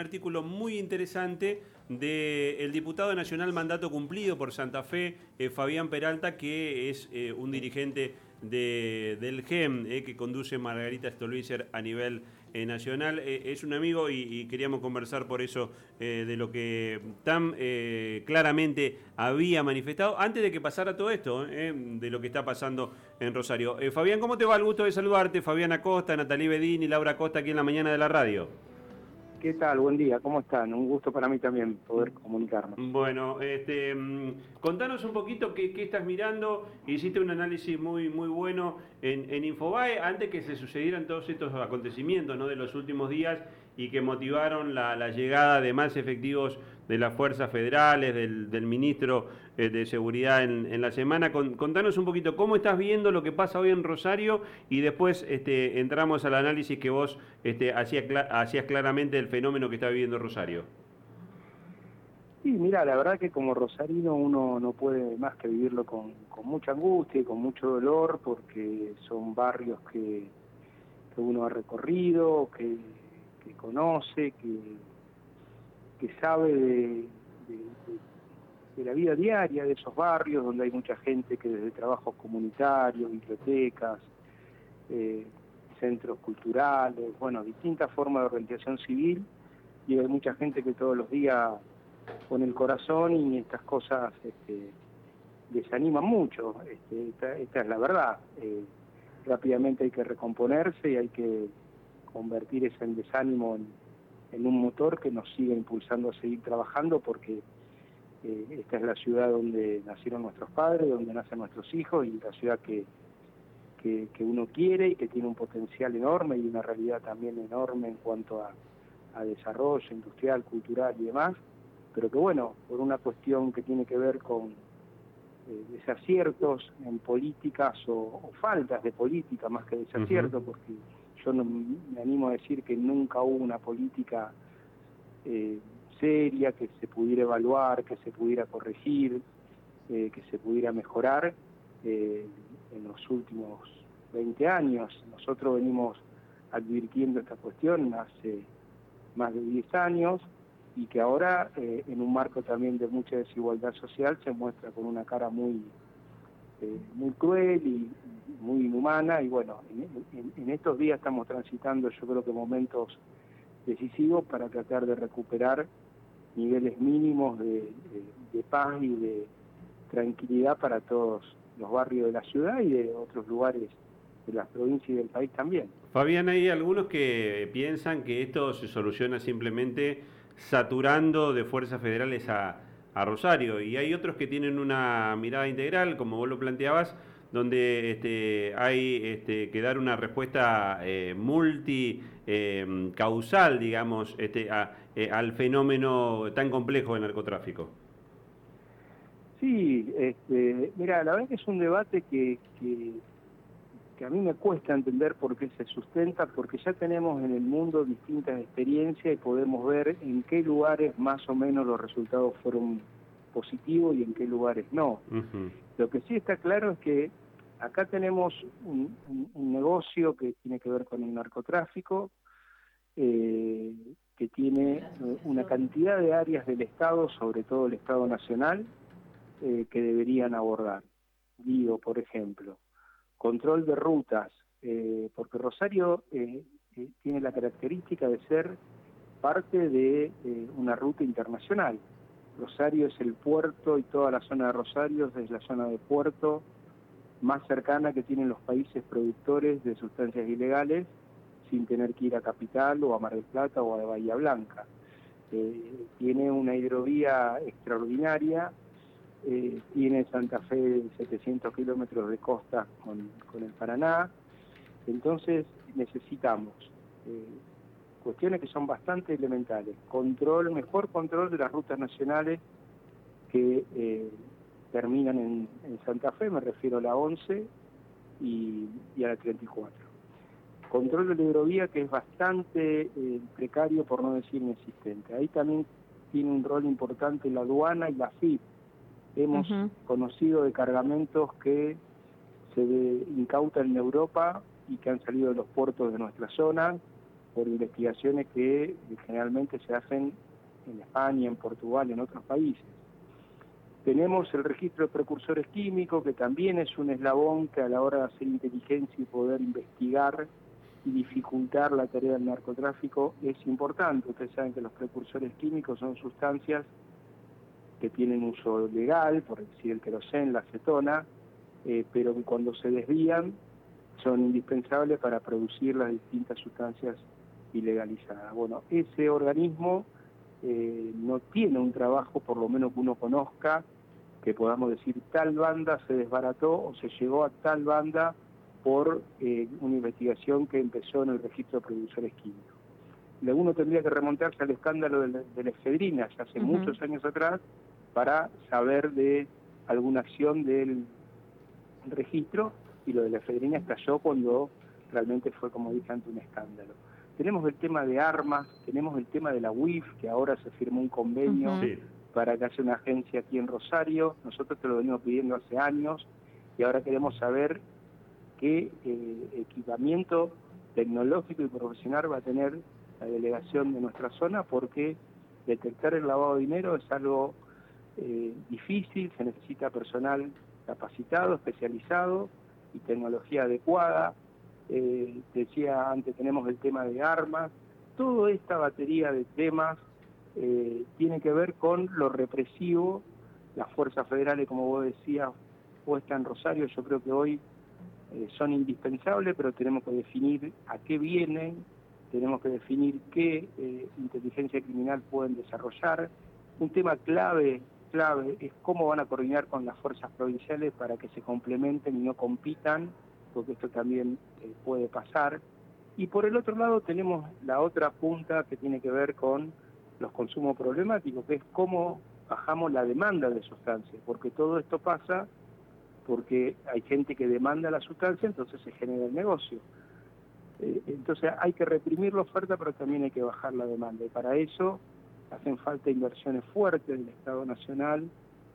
artículo muy interesante del diputado nacional mandato cumplido por Santa Fe, eh, Fabián Peralta, que es eh, un dirigente del GEM eh, que conduce Margarita Stolbizer a nivel nacional. es un amigo y, queríamos conversar por eso de lo que tan claramente había manifestado antes de que pasara todo esto, de lo que está pasando en Rosario. Fabián, ¿cómo te va? El gusto de saludarte. Fabián Acosta, Natalie Bedín y Laura Acosta aquí en la mañana de la radio. ¿Qué tal? Buen día, ¿cómo están? Un gusto para mí también poder comunicarnos. Bueno, este, mm, contanos un poquito qué, estás mirando. Hiciste un análisis muy, muy bueno en, en, Infobae antes que se sucedieran todos estos acontecimientos ¿no? de los últimos días y que motivaron la, llegada de más efectivos de las fuerzas federales, del, ministro eh, de Seguridad en, la semana. contanos un poquito cómo estás viendo lo que pasa hoy en Rosario y después este, entramos al análisis que vos este, hacías, hacías claramente del fenómeno que está viviendo Rosario. Sí, mira, la verdad que como rosarino uno no puede más que vivirlo con, mucha angustia y con mucho dolor porque son barrios que uno ha recorrido, que que conoce, que, que sabe de, la vida diaria de esos barrios donde hay mucha gente que desde trabajos comunitarios, bibliotecas, eh, centros culturales, bueno, distintas formas de organización civil, y hay mucha gente que todos los días pone el corazón y estas cosas este, desaniman mucho, este, esta, es la verdad. Eh, rápidamente hay que recomponerse y hay que convertir ese desánimo en, un motor que nos siga impulsando a seguir trabajando porque eh, esta es la ciudad donde nacieron nuestros padres, donde nacen nuestros hijos y la ciudad que, que, uno quiere y que tiene un potencial enorme y una realidad también enorme en cuanto a, desarrollo industrial, cultural y demás, pero que bueno, por una cuestión que tiene que ver con eh, desaciertos en políticas o, faltas de política más que desaciertos, porque yo no, me animo a decir que nunca hubo una política eh, seria que se pudiera evaluar, que se pudiera corregir, eh, que se pudiera mejorar eh, en los últimos 20 años. Nosotros venimos advirtiendo esta cuestión hace más de 10 años y que ahora en un marco también de mucha desigualdad social se muestra con una cara muy muy cruel y muy inhumana y bueno, en, estos días estamos transitando yo creo que momentos decisivos para tratar de recuperar niveles mínimos de, paz y de tranquilidad para todos los barrios de la ciudad y de otros lugares de las provincias y del país también. Fabián, hay algunos que piensan que esto se soluciona simplemente saturando de fuerzas federales a, a Rosario. Y hay otros que tienen una mirada integral, como vos lo planteabas, donde este, hay este, que dar una respuesta eh, multicausal, eh, digamos, este, eh, al fenómeno tan complejo del narcotráfico. Sí, este, mira, la verdad que es un debate que, que, que, a mí me cuesta entender por qué se sustenta, porque ya tenemos en el mundo distintas experiencias y podemos ver en qué lugares más o menos los resultados fueron positivos y en qué lugares no. Lo que sí está claro es que acá tenemos un, negocio que tiene que ver con el narcotráfico, eh, que tiene eh, una cantidad de áreas del Estado, sobre todo el Estado Nacional, eh, que deberían abordar. Digo, por ejemplo, control de rutas, porque Rosario tiene la característica de ser parte de una ruta internacional. Rosario es el puerto y toda la zona de Rosario es la zona de puerto más cercana que tienen los países productores de sustancias ilegales sin tener que ir a Capital o a Mar del Plata o a Bahía Blanca. Eh, tiene una hidrovía extraordinaria, eh, tiene Santa Fe 700 kilómetros de costa con, el Paraná, entonces necesitamos eh, cuestiones que son bastante elementales. Control, mejor control de las rutas nacionales que eh, terminan en, Santa Fe, me refiero a la 11 y, a la 34. Control de la hidrovía que es bastante precario, por no decir inexistente. Ahí también tiene un rol importante la aduana y la FIP. Hemos conocido de cargamentos que se incautan en Europa y que han salido de los puertos de nuestra zona por investigaciones que generalmente se hacen en España, en Portugal, en otros países. Tenemos el registro de precursores químicos, que también es un eslabón que a la hora de hacer inteligencia y poder investigar y dificultar la tarea del narcotráfico es importante. Ustedes saben que los precursores químicos son sustancias que tienen uso legal, por decir el querosén, la acetona, eh, pero que cuando se desvían son indispensables para producir las distintas sustancias ilegalizadas. Bueno, ese organismo eh, no tiene un trabajo, por lo menos que uno conozca, que podamos decir tal banda se desbarató o se llegó a tal banda por eh, una investigación que empezó en el registro de productores químicos. Uno tendría que remontarse al escándalo de la, efedrina, ya hace muchos años atrás, para saber de alguna acción del registro, y lo de la efedrina estalló cuando realmente fue, como dije antes, un escándalo. Tenemos el tema de armas, tenemos el tema de la UIF, que ahora se firmó un convenio para que haya una agencia aquí en Rosario. Nosotros te lo venimos pidiendo hace años y ahora queremos saber qué eh, equipamiento tecnológico y profesional va a tener la delegación de nuestra zona porque detectar el lavado de dinero es algo eh, difícil, se necesita personal capacitado, especializado y tecnología adecuada. Eh, decía antes, tenemos el tema de armas, toda esta batería de temas eh, tiene que ver con lo represivo, las fuerzas federales, como vos decías, puestas en Rosario, yo creo que hoy eh, son indispensables, pero tenemos que definir a qué vienen, tenemos que definir qué eh, inteligencia criminal pueden desarrollar. Un tema clave, clave es cómo van a coordinar con las fuerzas provinciales para que se complementen y no compitan porque esto también eh, puede pasar. Y por el otro lado tenemos la otra punta que tiene que ver con los consumos problemáticos, que es cómo bajamos la demanda de sustancias, porque todo esto pasa porque hay gente que demanda la sustancia, entonces se genera el negocio. Eh, entonces hay que reprimir la oferta, pero también hay que bajar la demanda. Y para eso hacen falta inversiones fuertes del Estado Nacional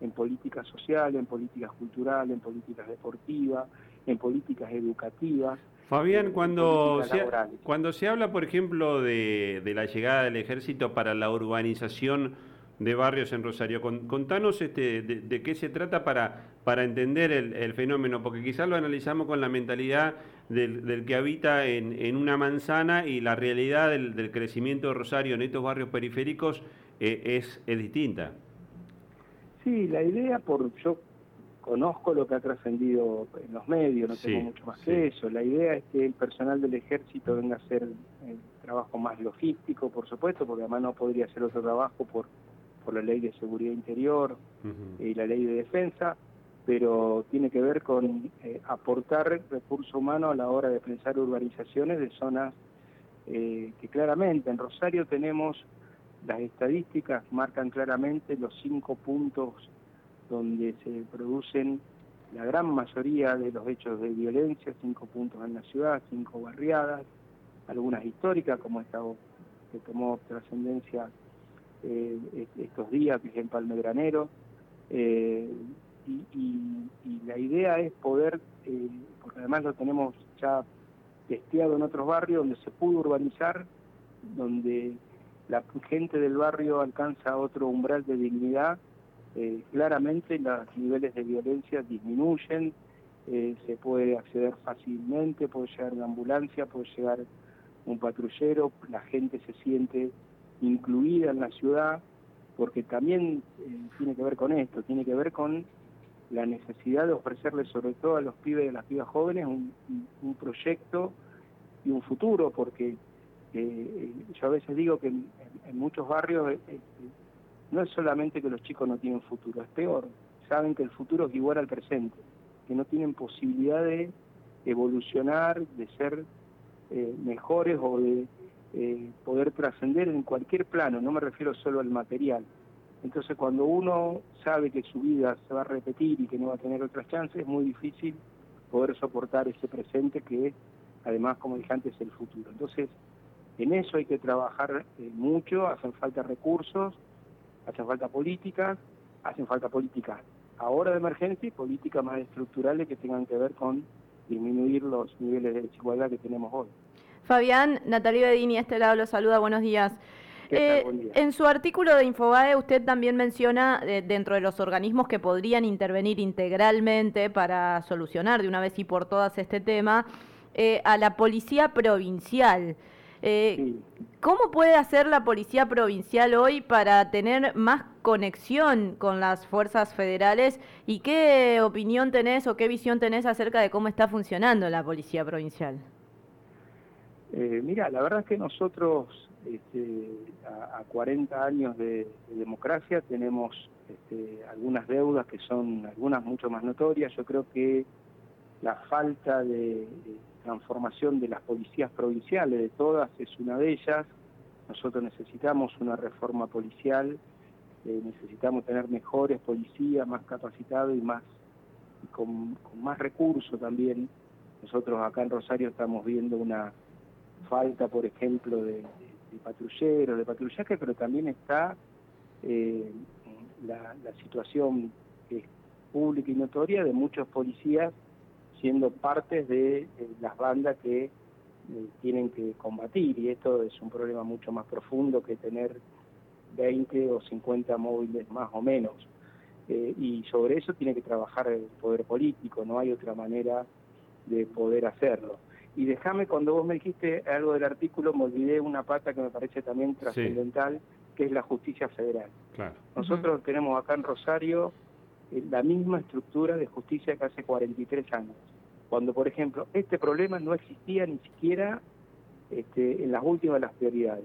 en políticas sociales, en políticas culturales, en políticas deportivas, en políticas educativas. Fabián, cuando se, cuando se habla, por ejemplo, de, la llegada del ejército para la urbanización de barrios en Rosario, contanos este, de, qué se trata para, para entender el, fenómeno, porque quizás lo analizamos con la mentalidad del, que habita en, una manzana y la realidad del, crecimiento de Rosario en estos barrios periféricos eh, es, es distinta. Sí, la idea, por yo conozco lo que ha trascendido en los medios, no tengo mucho más que eso. La idea es que el personal del ejército venga a hacer el trabajo más logístico, por supuesto, porque además no podría hacer otro trabajo por, por la ley de seguridad interior y la ley de defensa, pero tiene que ver con eh, aportar recurso humano a la hora de pensar urbanizaciones de zonas eh, que claramente en Rosario tenemos las estadísticas marcan claramente los cinco puntos donde se producen la gran mayoría de los hechos de violencia, cinco puntos en la ciudad, cinco barriadas, algunas históricas como esta que tomó trascendencia eh, estos días, que es en Palmegranero, eh, y, la idea es poder, eh, porque además lo tenemos ya testeado en otros barrios donde se pudo urbanizar, donde la gente del barrio alcanza otro umbral de dignidad eh, claramente los niveles de violencia disminuyen, se puede acceder fácilmente, puede llegar una ambulancia, puede llegar un patrullero, la gente se siente incluida en la ciudad, porque también eh, tiene que ver con esto, tiene que ver con la necesidad de ofrecerle sobre todo a los pibes y a las pibas jóvenes un, proyecto y un futuro, porque yo a veces digo que en, muchos barrios no es solamente que los chicos no tienen futuro, es peor, saben que el futuro es igual al presente, que no tienen posibilidad de evolucionar, de ser eh, mejores o de eh, poder trascender en cualquier plano, no me refiero solo al material. Entonces cuando uno sabe que su vida se va a repetir y que no va a tener otras chances, es muy difícil poder soportar ese presente que además, como dije antes, es el futuro. Entonces, en eso hay que trabajar eh, mucho, hacen falta recursos, hacen falta políticas, hacen falta políticas ahora de emergencia y políticas más estructurales que tengan que ver con disminuir los niveles de desigualdad que tenemos hoy. Fabián, Natalia Bedini, este lado lo saluda, buenos días. Eh, en su artículo de Infobae usted también menciona eh, dentro de los organismos que podrían intervenir integralmente para solucionar de una vez y por todas este tema eh, a la policía provincial. ¿Cómo puede hacer la policía provincial hoy para tener más conexión con las fuerzas federales y qué opinión tenés o qué visión tenés acerca de cómo está funcionando la policía provincial? Mira, la verdad es que nosotros este, a, 40 años de, democracia tenemos este, algunas deudas que son algunas mucho más notorias. Yo creo que la falta de, transformación de las policías provinciales, de todas, es una de ellas. Nosotros necesitamos una reforma policial, eh, necesitamos tener mejores policías, más capacitados y más con, con más recursos también. Nosotros acá en Rosario estamos viendo una falta, por ejemplo, de, patrulleros, de patrullaje, pero también está eh, la, situación pública y notoria de muchos policías siendo partes de las bandas que eh, tienen que combatir y esto es un problema mucho más profundo que tener 20 o 50 móviles más o menos. Eh, y sobre eso tiene que trabajar el poder político, no hay otra manera de poder hacerlo. Y déjame, cuando vos me dijiste algo del artículo, me olvidé una pata que me parece también trascendental, que es la justicia federal. Nosotros tenemos acá en Rosario eh, la misma estructura de justicia que hace 43 años. Cuando, por ejemplo, este problema no existía ni siquiera este, en las últimas de las prioridades.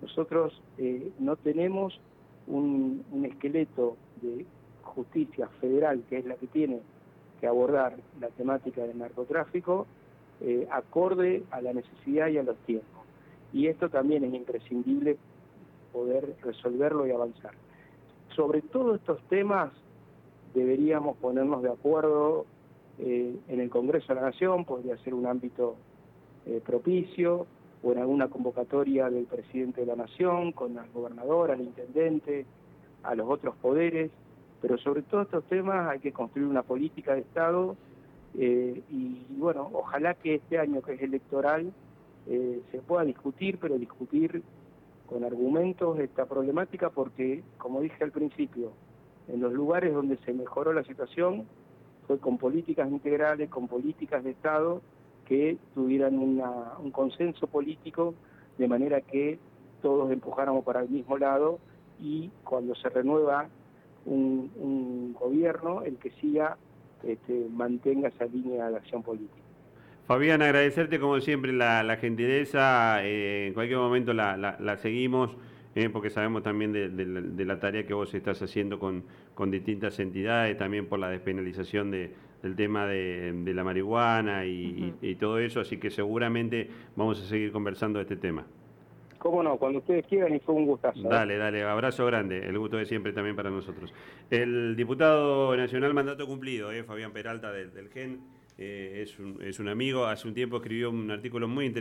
Nosotros eh, no tenemos un, un esqueleto de justicia federal, que es la que tiene que abordar la temática del narcotráfico, eh, acorde a la necesidad y a los tiempos. Y esto también es imprescindible poder resolverlo y avanzar. Sobre todos estos temas deberíamos ponernos de acuerdo eh, en el Congreso de la Nación, podría ser un ámbito eh, propicio, o en alguna convocatoria del presidente de la Nación, con el gobernador, al intendente, a los otros poderes, pero sobre todos estos temas hay que construir una política de Estado eh, y, bueno, ojalá que este año que es electoral eh, se pueda discutir, pero discutir con argumentos esta problemática porque, como dije al principio, en los lugares donde se mejoró la situación fue con políticas integrales, con políticas de Estado que tuvieran un consenso político de manera que todos empujáramos para el mismo lado y cuando se renueva un, un gobierno, el que siga este, mantenga esa línea de acción política. Fabián, agradecerte como siempre la, gentileza, eh, en cualquier momento la, seguimos, eh, porque sabemos también de, la tarea que vos estás haciendo con, con distintas entidades, también por la despenalización del tema de, la marihuana y, todo eso, así que seguramente vamos a seguir conversando de este tema. Cómo no, cuando ustedes quieran y fue un gustazo. ¿eh? Dale, dale, abrazo grande, el gusto de siempre también para nosotros. El diputado nacional mandato cumplido, eh, Fabián Peralta del, GEN, eh, es, un, es un amigo, hace un tiempo escribió un artículo muy interesante.